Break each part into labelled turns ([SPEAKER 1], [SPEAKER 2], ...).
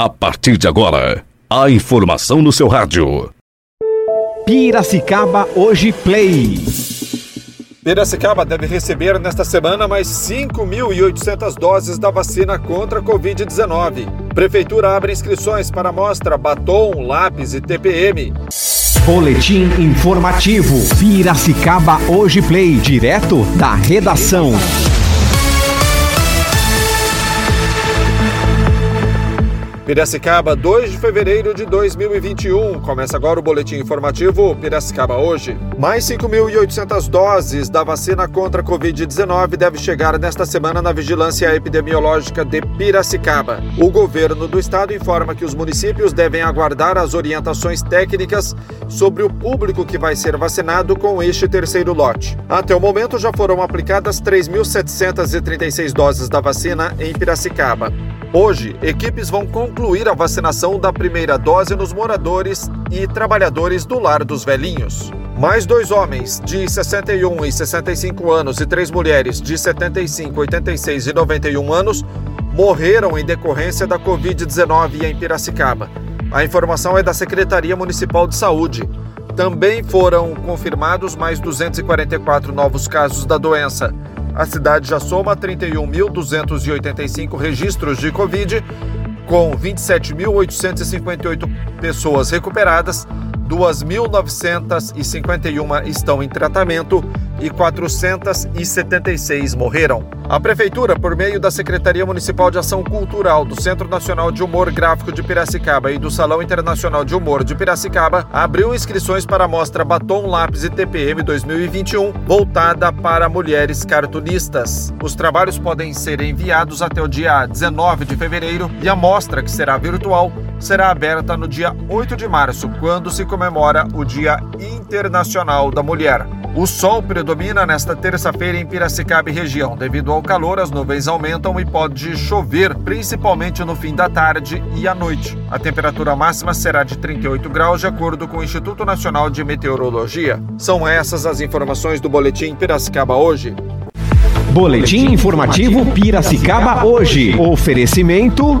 [SPEAKER 1] A partir de agora, a informação no seu rádio.
[SPEAKER 2] Piracicaba Hoje Play.
[SPEAKER 3] Piracicaba deve receber nesta semana mais 5.800 doses da vacina contra a Covid-19. Prefeitura abre inscrições para a mostra batom, lápis e TPM.
[SPEAKER 2] Boletim informativo. Piracicaba Hoje Play. Direto da redação.
[SPEAKER 3] Piracicaba, 2 de fevereiro de 2021. Começa agora o boletim informativo Piracicaba hoje. Mais 5.800 doses da vacina contra a Covid-19 deve chegar nesta semana na vigilância epidemiológica de Piracicaba. O governo do estado informa que os municípios devem aguardar as orientações técnicas sobre o público que vai ser vacinado com este terceiro lote. Até o momento já foram aplicadas 3.736 doses da vacina em Piracicaba. Hoje, equipes vão concluir a vacinação da primeira dose nos moradores e trabalhadores do Lar dos Velhinhos. Mais dois homens de 61 e 65 anos e três mulheres de 75, 86 e 91 anos morreram em decorrência da Covid-19 em Piracicaba. A informação é da Secretaria Municipal de Saúde. Também foram confirmados mais 244 novos casos da doença. A cidade já soma 31.285 registros de Covid, com 27.858 pessoas recuperadas 2.951 estão em tratamento e 476 morreram. A Prefeitura, por meio da Secretaria Municipal de Ação Cultural, do Centro Nacional de Humor Gráfico de Piracicaba e do Salão Internacional de Humor de Piracicaba, abriu inscrições para a mostra Batom Lápis e TPM 2021, voltada para mulheres cartunistas. Os trabalhos podem ser enviados até o dia 19 de fevereiro e a mostra, que será virtual, será aberta no dia 8 de março, quando se comemora o Dia Internacional da Mulher. O sol predomina nesta terça-feira em Piracicaba e região. Devido ao calor, as nuvens aumentam e pode chover, principalmente no fim da tarde e à noite. A temperatura máxima será de 38 graus, de acordo com o Instituto Nacional de Meteorologia. São essas as informações do Boletim Piracicaba hoje.
[SPEAKER 2] Boletim informativo Piracicaba hoje. Oferecimento.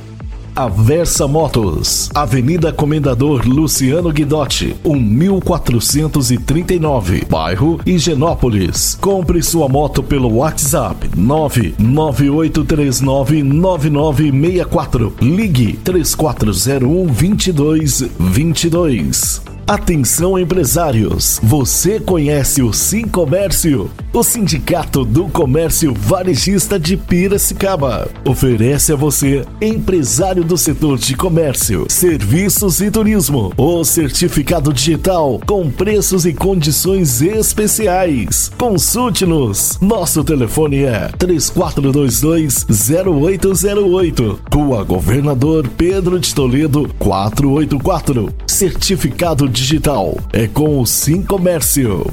[SPEAKER 1] Aversa Motos, Avenida Comendador Luciano Guidotti, 1439, bairro Higienópolis. Compre sua moto pelo WhatsApp 998399964. Ligue 3401 2222. Atenção empresários, você conhece o Sim Comércio? O Sindicato do Comércio Varejista de Piracicaba oferece a você, empresário do setor de comércio, serviços e turismo, o certificado digital com preços e condições especiais. Consulte-nos. Nosso telefone é 3422-0808. Rua Governador Pedro de Toledo 484. Certificado digital é com o Sim Comércio.